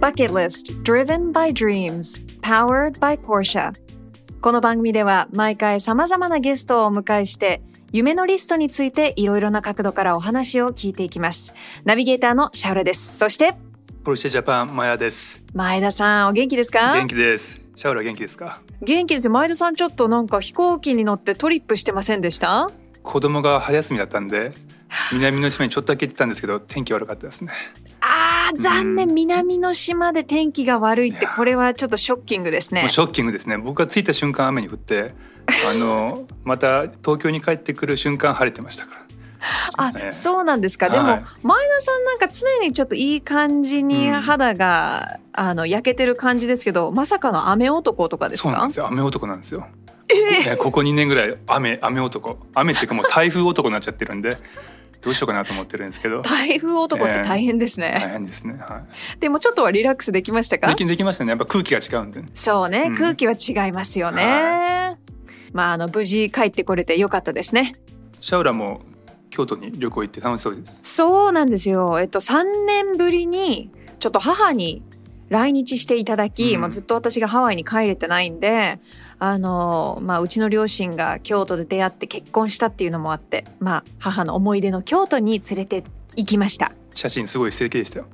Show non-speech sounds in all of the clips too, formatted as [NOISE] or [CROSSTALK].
Bucket List Driven by Dreams Powered by Porsche この番組では毎回様々なゲストをお迎えして夢のリストについていろいろな角度からお話を聞いていきます。ナビゲーターのシャウラです。そしてポルシェジャパンマヤです。前田さんお元気ですか？元気です。シャウラ元気ですか？元気ですよ前田さんちょっとなんか飛行機に乗ってトリップしてませんでした？子供が春休みだったんで、南の島にちょっとだけ行ってたんですけど、天気悪かったですね。あー残念、南の島で天気が悪いってこれはちょっとショッキングですねショッキングですね。僕が着いた瞬間雨に降って、[LAUGHS] あのまた東京に帰ってくる瞬間晴れてましたから。あ、ええそうなんですか。でも、はい前田さんなんか常にちょっといい感じにうん肌が、あの焼けてる感じですけど、まさかの雨男とかですか？そうなんで？すよ。雨男なんですよ。えここ2年ぐらい雨雨男雨っていうかもう台風男になっちゃってるんでどうしようかなと思ってるんですけど台風男って大変ですね。大変ですね、はでもちょっとはリラックスできましたい、か？で？きできましたねやっぱ空気が違うんでそうね、うん空気は違いますよね。はまああの無事帰ってこれてよかったですね。シャウラも京都に旅行行って楽しそうですそうなんですよ。えっと3年ぶりにちょっと母に来日していただき、うんもうずっと私がハワイに帰れてないんで、あのまあうちの両親が京都で出会って結婚したっていうのもあって、まあ母の思い出の京都に連れて行きました。写真すごい素敵でしたよ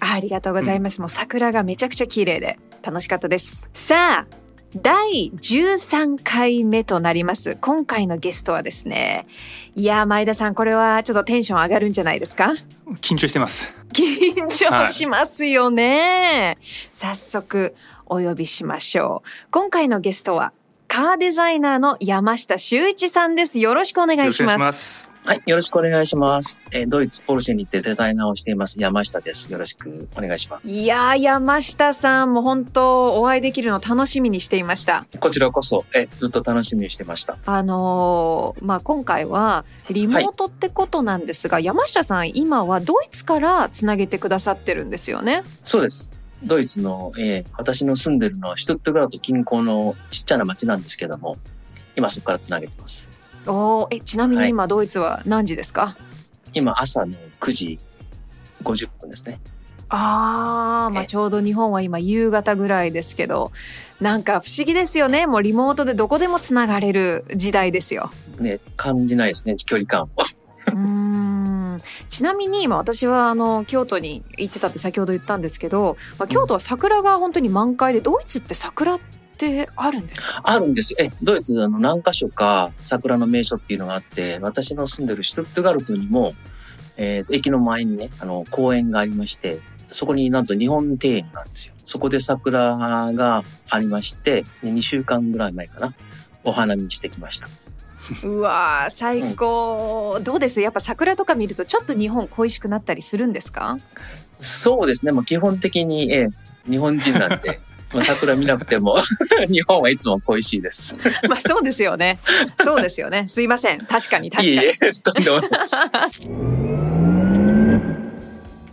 あありがとうございます。もう桜がめちゃくちゃ綺麗で楽しかったです。さあ、第13回目となります。今回のゲストはですね、いやー前田さんこれはちょっとテンション上がるんじゃないですか？緊張してます。緊張しますよね、早速お呼びしましょう。今回のゲストはカーデザイナーの山下修一さんです。よろしくお願いします。すはい、よろしくお願いします。えードイツポルシェに行ってデザイナーをしています山下です。よろしくお願いします。いやー山下さんも本当お会いできるの楽しみにしていましたこちらこそ、えーずっと楽しみにしてました。あのーまあ今回はリモートってことなんですが、山下さん今はドイツからつなげてくださってるんですよねそうです。ドイツの、えー私の住んでるのはシュトゥットガルト近郊のちっちゃな町なんですけども、今そこからつなげてます。おーえちなみにはい今ドイツは何時ですか、今朝の9時50分ですね。あー、まあえちょうど日本は今夕方ぐらいですけどなんか不思議ですよねもうリモートでどこでもつながれる時代ですよ。ね、感じないですね、距離感を。[LAUGHS] うーんちなみに今私はあの京都に行ってたって先ほど言ったんですけど、まあ、京都は桜が本当に満開でドイツって桜ってあるんですか？あるんです。よ。え、ドイツあの何箇所か桜の名所っていうのがあって、私の住んでるシュトゥットガルトにも、えー駅の前にね、あの公園がありまして、そこになんと日本庭園があるんですよ。そこで桜がありまして、で2週間ぐらい前かな、お花見してきました。うわー最高、どうです？やっぱ桜とか見るとちょっと日本恋しくなったりするんですか？そうですね、もう基本的に、えー日本人なんで、まあ桜見なくても、[LAUGHS] 日本はいつも恋しいです。[LAUGHS] まあそうですよね。そうですよね。すいません。確かに確かに。いえいえ、とんでもないです。[LAUGHS]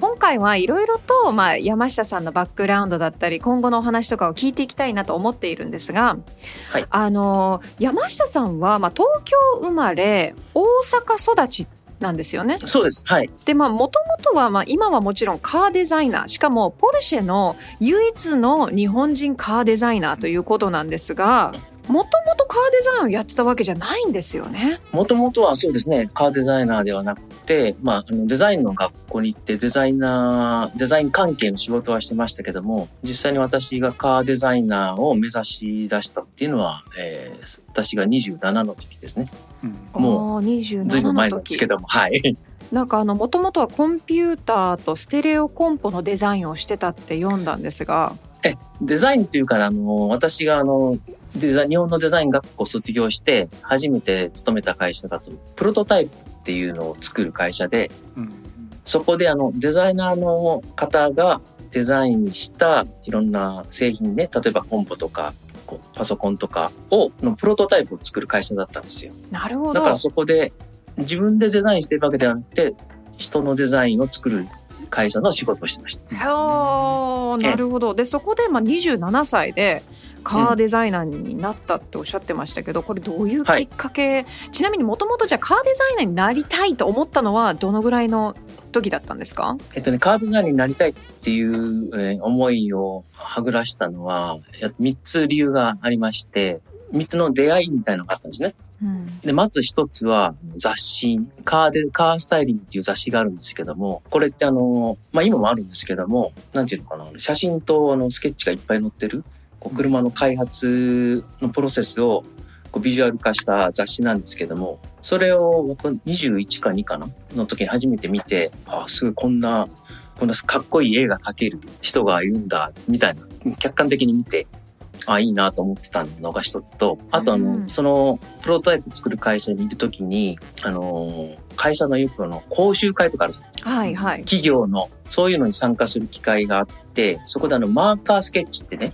今回はいろいろと、まあ、山下さんのバックグラウンドだったり今後のお話とかを聞いていきたいなと思っているんですが、はい。あの山下さんは、まあ、東京生まれ大阪育ちなんですよね。そうです。はい。でまあもともとは、まあ、今はもちろんカーデザイナーしかもポルシェの唯一の日本人カーデザイナーということなんですがもともとカーデザインをやってたわけじゃないんですよね。もともとはそうですね、カーデザイナーではなくて、まあ、あのデザインの学校に行ってデザイナー、デザイン関係の仕事はしてましたけども、実際に私がカーデザイナーを目指し出したっていうのは、えー、私が27の時ですね。うんもう27ずいぶん前ですけ。ども、はい。[LAUGHS] なんかあのもともとはコンピューターとステレオコンポのデザインをしてたって読んだんですが、え、デザインっていうから、あの、私があの、デザ日本のデザイン学校を卒業して、初めて勤めた会社だと、プロトタイプっていうのを作る会社で、うんそこであの、デザイナーの方がデザインしたいろんな製品ね、例えばコンポとか、こうパソコンとかを、のプロトタイプを作る会社だったんですよ。なるほどだから。そこで、自分でデザインしてるわけではなくて、人のデザインを作る会社の仕事をしてました。へーなるほど。でそこでまあ27歳でカーデザイナーになったっておっしゃってましたけど、これどういうきっかけ、ちなみにもともとじゃあカーデザイナーになりたいと思ったのはどのぐらいの時だったんですか？えっとね、カーデザイナーになりたいっていう、えー思いをはぐらしたのは、や3つ理由がありまして、3つの出会いみたいなのがあったんですね。うん。で、まず一つは雑誌、カーで、カースタイリングっていう雑誌があるんですけども、これってあの、まあ今もあるんですけども、なんていうのかな、写真とあのスケッチがいっぱい載ってる、こう車の開発のプロセスをこうビジュアル化した雑誌なんですけども、それを僕21か2かなの時に初めて見て、あ、すごいこんな、こんなかっこいい絵が描ける人がいるんだ、みたいな、客観的に見て、あ、いいなと思ってたのが一つと、あとあの、うんその、プロトタイプ作る会社にいるときに、あの、会社のよくあの、講習会とかあるじゃんはいはい。企業の、そういうのに参加する機会があって、そこであの、マーカースケッチってね、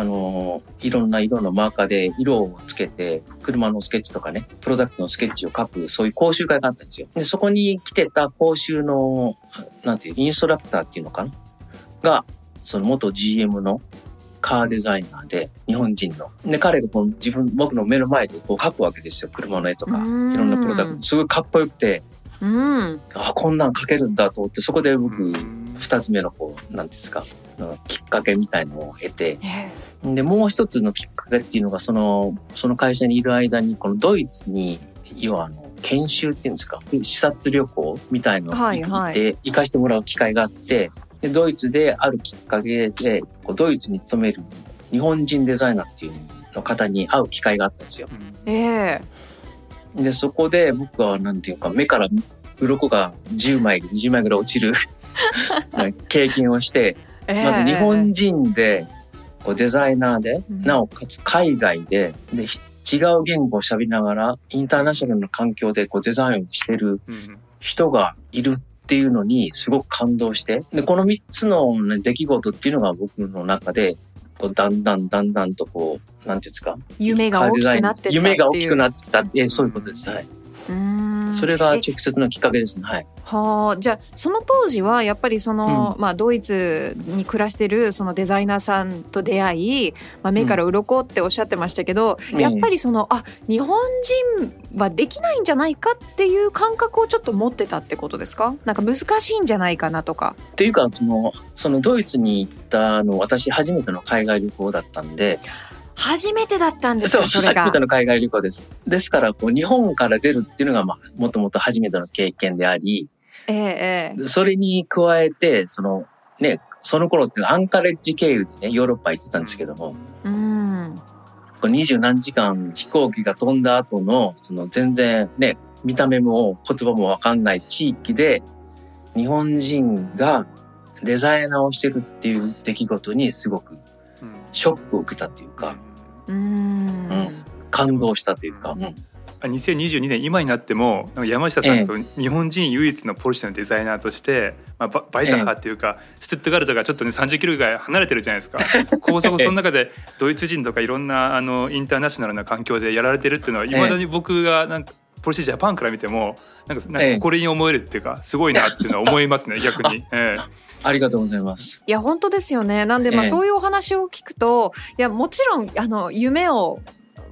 あの、いろんな色のマーカーで色をつけて、車のスケッチとかね、プロダクトのスケッチを書く、そういう講習会があったんですよ。で、そこに来てた講習の、なんていう、インストラクターっていうのかな？が、その元 GM のカーデザイナーで、日本人の。で、彼がこう自分、僕の目の前でこう描くわけですよ。車の絵とか、いうんろんなプロダクト。すごいかっこよくて、うん。あ、こんなん描けるんだと思って、そこで僕、うん二つ目のこう、なんていうんですか、きっかけみたいのを得て、えで、もう一つのきっかけっていうのが、その、その会社にいる間に、このドイツに、要はあの、研修っていうんですか、視察旅行みたいのをはいはい。行って、行かしてもらう機会があって、で、ドイツであるきっかけで、こうドイツに勤める日本人デザイナーっていうの方に会う機会があったんですよ。うん。ええ。で、そこで僕はなんていうか、目から鱗が10枚、20枚ぐらい落ちる [LAUGHS] 経験をして、ええ。まず日本人で、こうデザイナーで、うんなおかつ海外で、で、ひ違う言語を喋りながら、インターナショナルな環境でこうデザインをしてるうん人がいるっていうのにすごく感動して、で、この3つの、ね、出来事っていうのが僕の中で、こうだんだんだんだんとこう、なんていうんですか？夢が大きくなって夢が大きくなってきた。え、そういうことです。はい。それがえ直接のきっかけですね。はい。はあじゃあその当時はやっぱりその、まあ、ドイツに暮らしてるそのデザイナーさんと出会い、まあ、目から鱗っておっしゃってましたけど、うんやっぱりそのあ日本人はできないんじゃないかっていう感覚をちょっと持ってたってことですか？なんか難しいんじゃないかなとか。っていうか、その、そのドイツに行ったの、私初めての海外旅行だったんで、初めてだったんですそう、かそれが初めて。の海外旅行です。ですから、こう、日本から出るっていうのが、まあ、もともと初めての経験であり、ええええそれに加えて、その、ね、その頃ってアンカレッジ経由でね、ヨーロッパ行ってたんですけども、うんこう二十何時間飛行機が飛んだ後の、その全然ね、見た目も言葉もわかんない地域で、日本人がデザイナーをしてるっていう出来事にすごくうんショックを受けたというか、うん感動したというか、うん。あ2022年今になっても山下さんと日本人唯一のポルシェのデザイナーとして、まあ、ババイザッハっていうか、ストゥットガルトがちょっとね30キロぐらい離れてるじゃないですか。高速その中で [LAUGHS] ドイツ人とかいろんなあのインターナショナルな環境でやられてるっていうのはいまだに僕がなんかポルシェジャパンから見てもなんかなんかええ。誇りに思えるっていうかすごいなっていうのは思いますね逆に。ええありがとうございます。いや本当ですよね。なんでまあええそういうお話を聞くと、いやもちろんあの夢を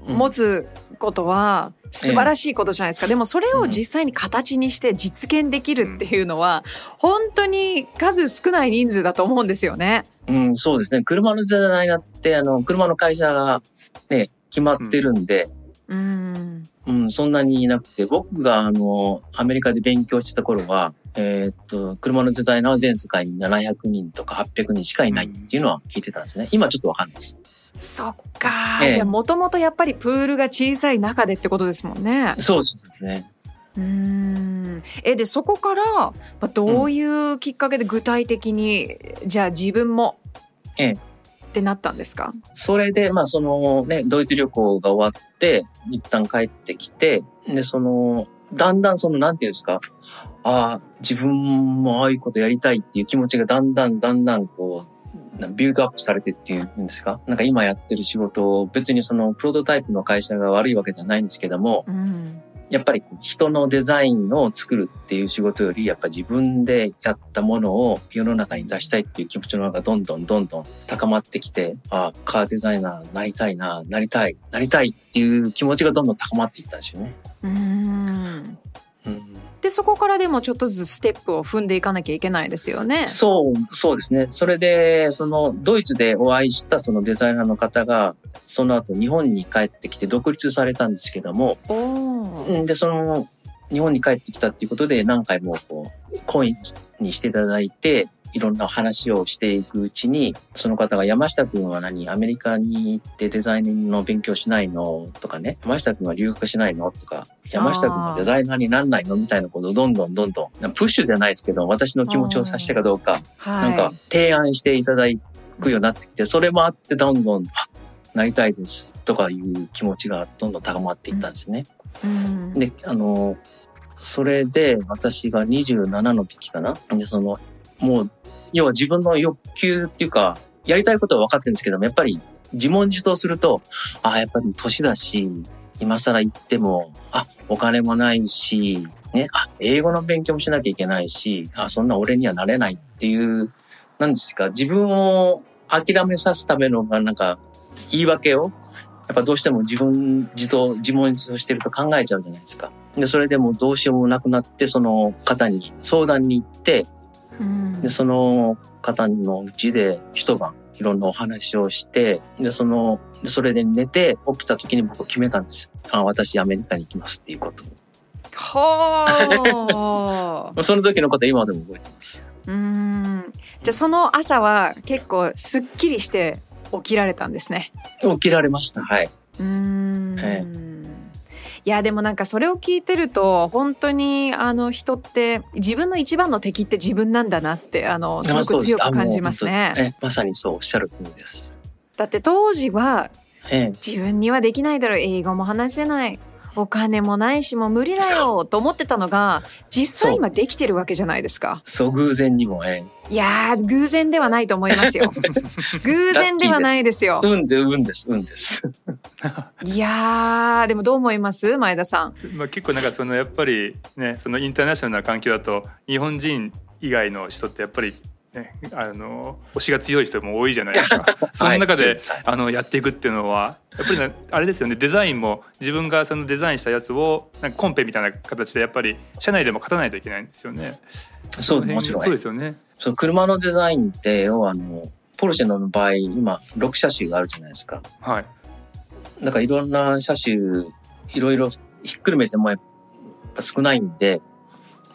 持つことは素晴らしいことじゃないですか。でもそれを実際に形にして実現できるっていうのは本当に数少ない人数だと思うんですよね。うん、そうですね。車のデザイナーって、あの、車の会社が、ね、決まってるんで、うん。うん、そんなにいなくて、僕があの、アメリカで勉強してた頃は、えーっと、車のデザイナーは全世界に700人とか800人しかいないっていうのは聞いてたんですね。今ちょっとわかんないです。そっか。ええじゃあもともとやっぱりプールが小さい中でってことですもんね。そうですね。うん。えでそこからまあどういうきっかけで具体的に、じゃあ自分もええってなったんですか？それで、まあそのね、ドイツ旅行が終わって、一旦帰ってきて、で、その、だんだんその、なんていうんですか、ああ、自分もああいうことやりたいっていう気持ちがだんだんだんだんこう、なビルドアップされてっていうんですか？なんか今やってる仕事、別にそのプロトタイプの会社が悪いわけじゃないんですけども、うん。やっぱり人のデザインを作るっていう仕事より、やっぱ自分でやったものを世の中に出したいっていう気持ちの方がどんどんどんどん高まってきて、あカーデザイナーなりたいな、なりたい、なりたいっていう気持ちがどんどん高まっていったんですよね。うん。うん、でそこからでもちょっとずつステップを踏んでいかなきゃいけないですよね。そう、そうですね。それで、そのドイツでお会いしたそのデザイナーの方が、その後日本に帰ってきて独立されたんですけども、で、その、日本に帰ってきたっていうことで、何回もこう、コインにしていただいて、いろんな話をしていくうちに、その方が山下くんは何？アメリカに行ってデザインの勉強しないの？とかね、山下くんは留学しないの？とか、山下くんはデザイナーになんないの？みたいなことをどんどんどんどん、プッシュじゃないですけど、私の気持ちを察したかどうか、はい。なんか提案していただくようになってきて、それもあってどんどん、あなりたいです。とかいう気持ちがどんどん高まっていったんですね。うん、で、あの、それで私が27の時かな？で、その、もう、要は自分の欲求っていうか、やりたいことは分かってるんですけども、やっぱり自問自答すると、ああ、やっぱり年だし、今更行っても、あ、お金もないし、ね、あ、英語の勉強もしなきゃいけないし、あ、そんな俺にはなれないっていう、なんですか、自分を諦めさすための、なんか、言い訳を、やっぱどうしても自分自答、自問自答してると考えちゃうじゃないですか。で、それでもどうしようもなくなって、その方に相談に行って、うんで、その方のうちで一晩いろんなお話をして、で、その、でそれで寝て起きた時に僕決めたんです。あ、私アメリカに行きますっていうことはあ。を。[LAUGHS] その時のこと今でも覚えてます。うん。じゃあその朝は結構すっきりして起きられたんですね。起きられました。はい。うん。えいやでもなんかそれを聞いてると本当にあの人って自分の一番の敵って自分なんだなってあのすごく強く感じますね。本当え、まさにそうおっしゃる通りです。だって当時はええ、自分にはできないだろう英語も話せないお金もないしもう無理だよと思ってたのが実際今できてるわけじゃないですか。そう偶然にも、えいやー偶然ではないと思いますよ。[LAUGHS] 偶然ではないですよえ、。運で、運です、運です。いやーでもどう思います？前田さん。まあ、結構なんかそのやっぱりねそのインターナショナルな環境だと日本人以外の人ってやっぱり、ね、あの推しが強い人も多いじゃないですか。[LAUGHS] その中で、はいあのやっていくっていうのはやっぱりねあれですよねデザインも自分がそのデザインしたやつをなんかコンペみたいな形でやっぱり社内でも勝たないといけないんですよね。そうです、の辺もちろん。そうですよね。そう車のデザインって、要はあの、ポルシェの場合、今、6車種があるじゃないですか。はい。だからいろんな車種、いろいろひっくるめてもやっぱ少ないんで、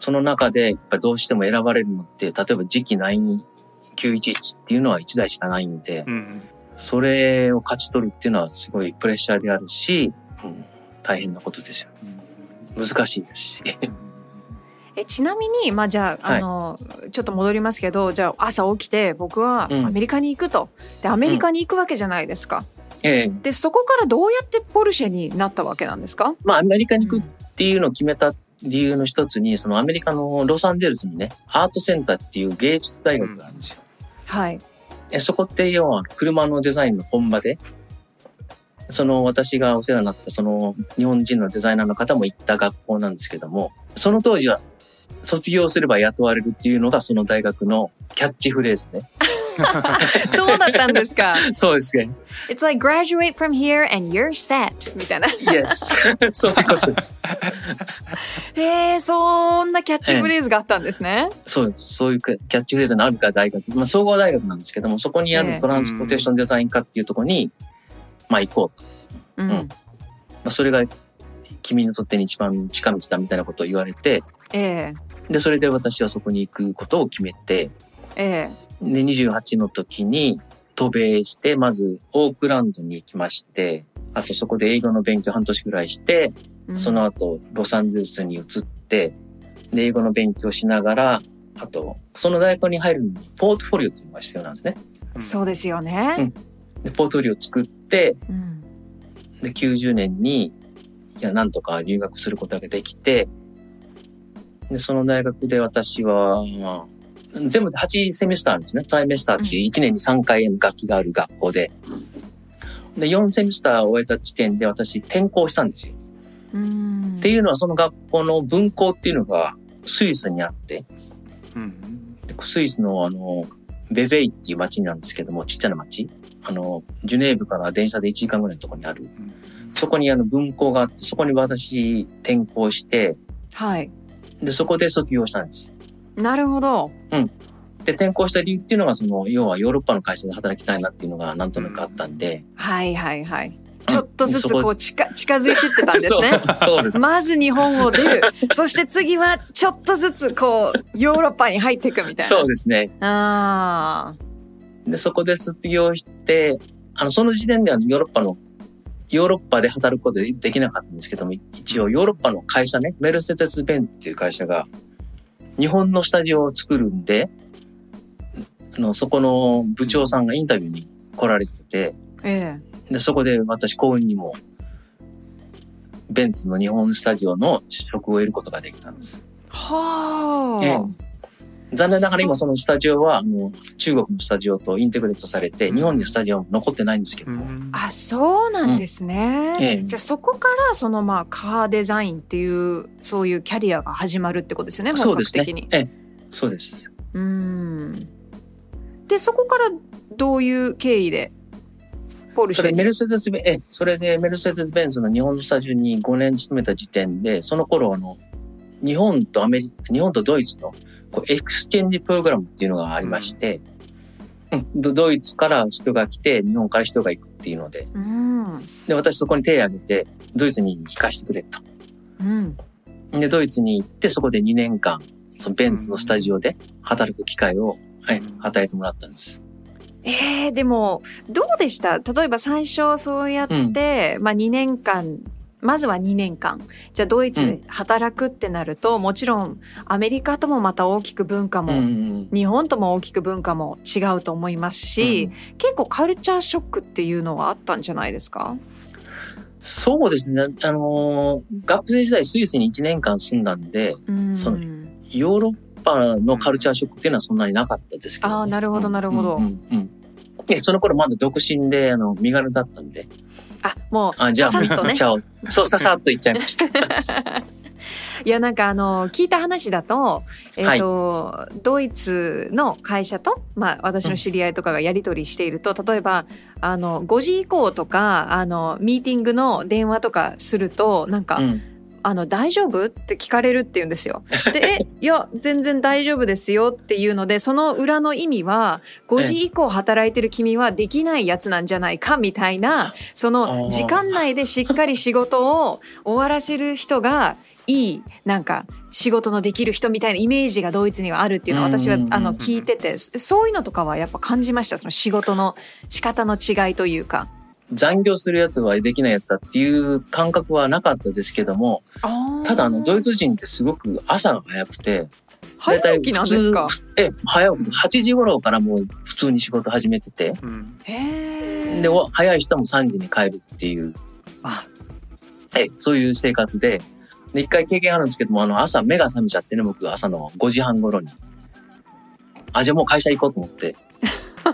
その中でやっぱどうしても選ばれるのって、例えば次期911っていうのは1台しかないんでう、ん。それを勝ち取るっていうのはすごいプレッシャーであるし、うん、大変なことですよ。難しいですし。[LAUGHS] えちなみにまあじゃあ,、はいあのちょっと戻りますけどじゃあ朝起きて僕はうんアメリカに行くと、でアメリカに行くわけじゃないですか。ええでそこからどうやってポルシェになったわけなんですか？まあアメリカに行くっていうのを決めた理由の一つに、そのアメリカのロサンゼルスにね、アートセンターっていう芸術大学があるんですよ。はい。えそこって要は車のデザインの本場で、その私がお世話になったその日本人のデザイナーの方も行った学校なんですけども、その当時は卒業すれば雇われるっていうのがその大学のキャッチフレーズで。[LAUGHS] そうだったんですか。そうですね。It's like graduate from here and you're set みたいな。Yes. [LAUGHS] そういうことです。へえそんなキャッチフレーズがあったんですね。そうです。そういうキャッチフレーズのあるか大学、まあ総合大学なんですけども、そこにあええるトランスポーテーションデザイン科っていうところに、まあ行こうと。うんまあ、それが君にとってに一番近道だみたいなことを言われて、ええで、それで私はそこに行くことを決めて、ええで、28の時に渡米して、まずオークランドに行きまして、あとそこで英語の勉強半年ぐらいして、うんその後ロサンゼルスに移って、で、英語の勉強しながら、あと、その大学に入るのにポートフォリオっていうのが必要なんですね。そうですよね。で、ポートフォリオを作って、うんで、90年に、いや、なんとか入学することができて、で、その大学で私は、まあ全部で8セミスターですね。トライメスターっていう1年に3回楽器がある学校で。で、4セミスターを終えた時点で私転校したんですよ。うんっていうのはその学校の分校っていうのがスイスにあって、うんでスイスのあの、ベベイっていう町なんですけども、ちっちゃな町。あの、ジュネーブから電車で1時間ぐらいのところにある。そこにあの分校があって、そこに私転校して、はい。で、そこで卒業したんです。なるほど。で、転校した理由っていうのが、その、要はヨーロッパの会社で働きたいなっていうのがなんとなくあったんで。はいはいはい。ちょっとずつそここう近近づいてってたんですね。[LAUGHS] そうです。まず日本を出る。[LAUGHS] そして次はちょっとずつこうヨーロッパに入っていくみたいな。そうですね。ああ。で、そこで卒業して、あの、その時点ではヨーロッパの、ヨーロッパで働くことでできなかったんですけども、一応ヨーロッパの会社ね、メルセデス・ベンっていう会社が、日本のスタジオを作るんで、あの、そこの部長さんがインタビューに来られてて、えで、そこで私、幸運にも、ベンツの日本スタジオの職を得ることができたんです。え。はあ。え残念ながら今そのスタジオは、あの、中国のスタジオとインテグレートされて、日本にスタジオは残ってないんですけども、うんあ、そうなんですね。ええじゃあそこからそのまあカーデザインっていうそういうキャリアが始まるってことですよね。本そうですね格的に。。ええ、そうです。うん。でそこからどういう経緯でポルシェに？それメルセデスベン、ええ、それでメルセデス・ベンツの日本のスタジオに5年勤めた時点で、その頃あの、日本とアメリカ、日本とドイツのこう exchange program っていうのがありまして、うんドドイツから人が来て、日本から人が行くっていうので、うん。で、私そこに手を挙げて、ドイツに行かしてくれと。うん。で、ドイツに行って、そこで2年間、そのベンツのスタジオで働く機会を、え与えてもらったんです。えー、でもどうでした？例えば最初そうやって、まあ2年間まずは2年間。じゃあドイツで働くってなると、もちろんアメリカともまた大きく文化も、うん日本とも大きく文化も違うと思いますし、結構カルチャーショックっていうのはあったんじゃないですか？そうですね。あのー学生時代スイスに1年間住んだんで、うん。そのヨーロッパのカルチャーショックっていうのはそんなになかったですけど、ね。あーなるほどなるほど。うんその頃まだ独身で、あの、身軽だったんで。あもうあ、じゃあ、ささっとね。[LAUGHS] そう、ささっと行っちゃいました。[LAUGHS] いやなんかあの聞いた話だと,、えーとドイツの会社と、まあ、私の知り合いとかがやり取りしていると、例えばあの5時以降とかあのミーティングの電話とかするとなんか、うん。あの大丈夫？って聞かれるって言うんですよ。で「えいや全然大丈夫ですよ」っていうのでその裏の意味は5時以降働いてる君はできないやつなんじゃないかみたいなその時間内でしっかり仕事を終わらせる人がいいなんか仕事のできる人みたいなイメージがドイツにはあるっていうのを私はあの聞いててそそういうのとかはやっぱ感じましたその仕事の仕方の違いというか。残業するやつはできないやつだっていう感覚はなかったですけども、ただあの、ドイツ人ってすごく朝が早くて、早起きなんですか？え、早起き。8時頃からもう普通に仕事始めてて、うん。で、お早い人も3時に帰るっていう、あ。え、そういう生活で、で、一回経験あるんですけども、あの、朝目が覚めちゃってね、僕、朝の5時半頃に。あ、じゃあもう会社行こうと思って。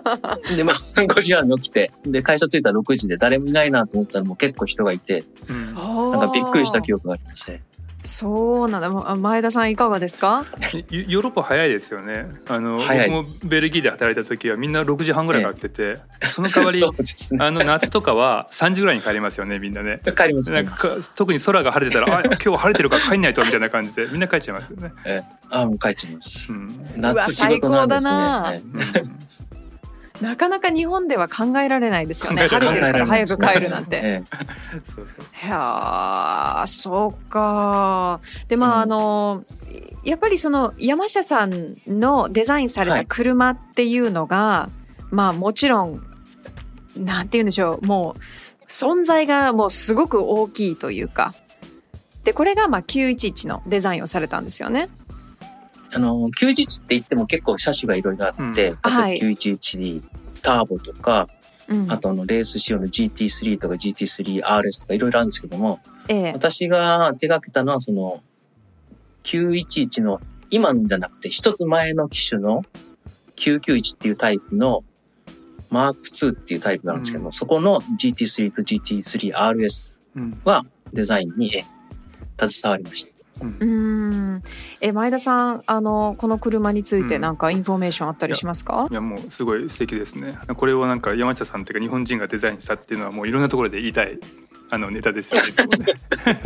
[LAUGHS] で、まあ、5時半に起きて、で、会社着いたら6時で誰もいないなと思ったらもう結構人がいて、うんなんかびっくりした記憶がありますね。そうなんだま前田さんいかがですか？[LAUGHS] ヨヨーロッパ早いですよね。あの僕もベルギーで働いた時はみんな6時半ぐらいから来てて、その代わりね。あの夏とかは3時ぐらいに帰りますよねみんなね。[LAUGHS] 帰りますねなん。かか特に空が晴れてたらあ今日晴れてるから帰んないとみたいな感じでみんな帰っちゃいますよね。えあ、もう帰っちゃいます。うん夏仕事なんですね。なかなか日本では考えられないですよね。晴れてるから早く帰るなんて。えそうそういやーそうか。でまあ、うんあのやっぱりその山下さんのデザインされたはい車っていうのが、まあもちろんなんて言うんでしょうもう存在がもうすごく大きいというか。でこれがまあ911のデザインをされたんですよね。あの、911って言っても結構車種がいろいろあって、うん。例えばはい。911ターボとか、うん。あとあのレース仕様の GT3 とか GT3RS とかいろいろあるんですけども、ええ。私が手掛けたのはその911の今のじゃなくて一つ前の機種の991っていうタイプのマーク2っていうタイプなんですけども、うん。そこの GT3 と GT3RS うん。はデザインにえ携わりました。うん。え前田さんあのこの車についてうん。なんかインフォメーションあったりしますか？い、やもうすごい素敵ですね。これをなんか山下さんというか日本人がデザインしたっていうのはもういろんなところで言いたいあのネタですよね。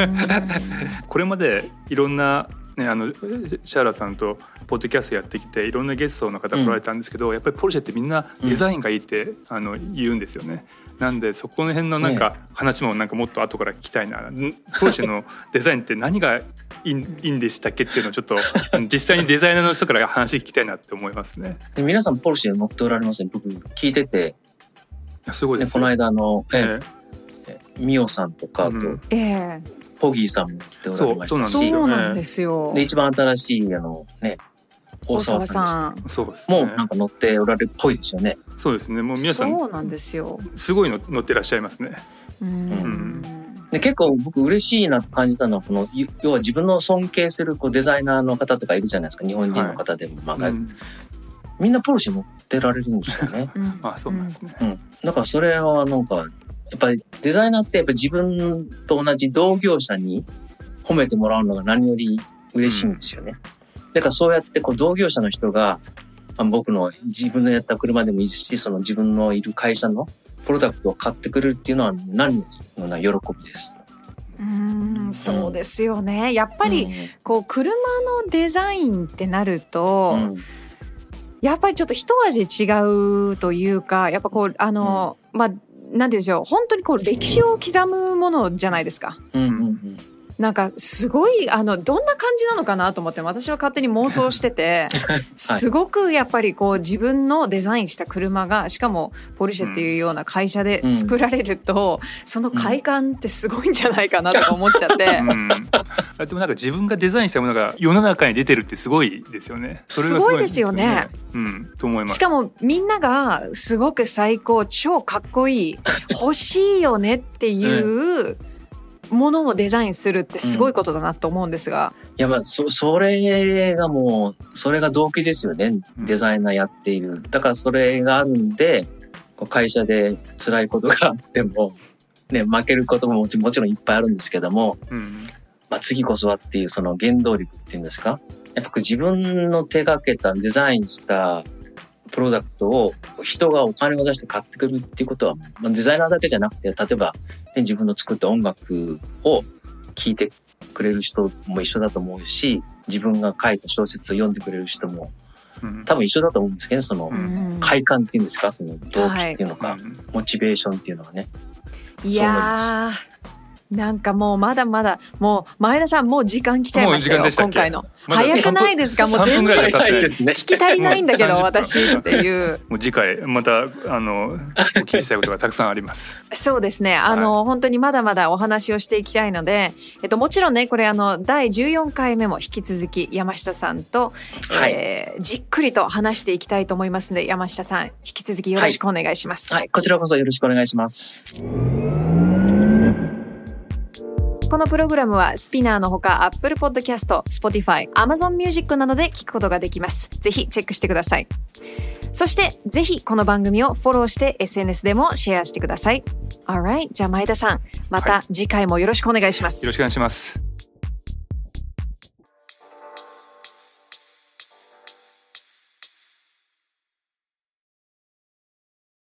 [LAUGHS] これまでいろんなね、あのシャーラさんとポッドキャストやってきていろんなゲストの方来られたんですけど、やっぱりポルシェってみんなデザインがいいって、あの言うんですよね。なんでそこの辺のなんか話もなんかもっと後から聞きたいな、んポルシェのデザインって何がいいいいんでしたっけっていうのをちょっと [LAUGHS] 実際にデザイナーの人から話聞きたいなって思いますね。で皆さんポルシェ乗っておられますね。僕聞いてて、すごいねこの。間あの、えええミオさんとか、あと、うんええポギーさんも乗っておられましたし、そうそうなんですよ。で、一番新しい、あのね、大大沢沢さんさん。えそうです、ね。もうなんか乗っておられるっぽいですよね。そうですね。もう皆さんそうなんですよ。すごいの乗ってらっしゃいますね。うーん。で結構僕嬉しいなと感じたのは、この、い要は自分の尊敬するこうデザイナーの方とかいるじゃないですか、日本人の方でも。まあうんみんなポルシェ乗ってられるんですよね。うんあ、そうなんですね。うん。だからそれはなんか、やっぱりデザイナーってやっぱり自分と同じ同業者に褒めてもらうのが何より嬉しいんですよね。だからそうやってこう同業者の人が、まあ、僕の自分のやった車でもいいですし、その自分のいる会社のプロダクトを買ってくれるっていうのは何のな喜びです。うーんそうですよね。やっぱり、うんこう車のデザインってなると、うんやっぱりちょっと一味違うというかやっぱこうあの、まあなんて言うんでしょう本当にこう歴史を刻むものじゃないですか。うんうんなんかすごいあのどんな感じなのかなと思って私は勝手に妄想してて、[LAUGHS] すごくやっぱりこう自分のデザインした車がしかもポルシェっていうような会社で作られると、その快感ってすごいんじゃないかなとか思っちゃって。うん、あでもなんか自分がデザインしたものが世の中に出てるってすごいですよね。それがすごいですよね。うん、と思います。しかもみんながすごく最高超かっこいい欲しいよねっていうものをデザインするってすごいことだなと思うんですが、いや、まあ、そ、それがもう、それが動機ですよね。デザイナーやっている。だからそれがあるんで、会社で辛いことがあっても、ね、負けることももちもちろんいっぱいあるんですけども、うん、まあ、次こそはっていうその原動力っていうんですか？やっぱ自分の手掛けたデザインしたプロダクトを人がお金を出して買ってくるっていうことは、まあ、デザイナーだけじゃなくて例えば、ね、自分の作った音楽を聴いてくれる人も一緒だと思うし自分が書いた小説を読んでくれる人もうん、多分一緒だと思うんですけどそのうん。快感っていうんですか？その動機っていうのか、うん。モチベーションっていうのはね。いやーなんかもうまだまだもう前田さんもう時間来ちゃいましたよ今回の。まだ早くないですか？もう3全然聞き足りないんだけどもう30分私っていう。もう次回またあの [LAUGHS] お聞きしたいことがたくさんあります。そうですね。あの、本当にまだまだお話をしていきたいので、えっと、もちろんね、これあの、第14回目も引き続き山下さんと、はい。えーじっくりと話していきたいと思いますので、山下さん、引き続きよろしくお願いします。はい。こちらこそよろしくお願いしますこのプログラムはスピナーのほか Apple Podcast、Spotify、Amazon Music などで聞くことができます。ぜひチェックしてください。そして、ぜひこの番組をフォローして SNS でもシェアしてください。Alright. じゃあ前田さん、また次回もよろしくお願いします。よろしくお願いします。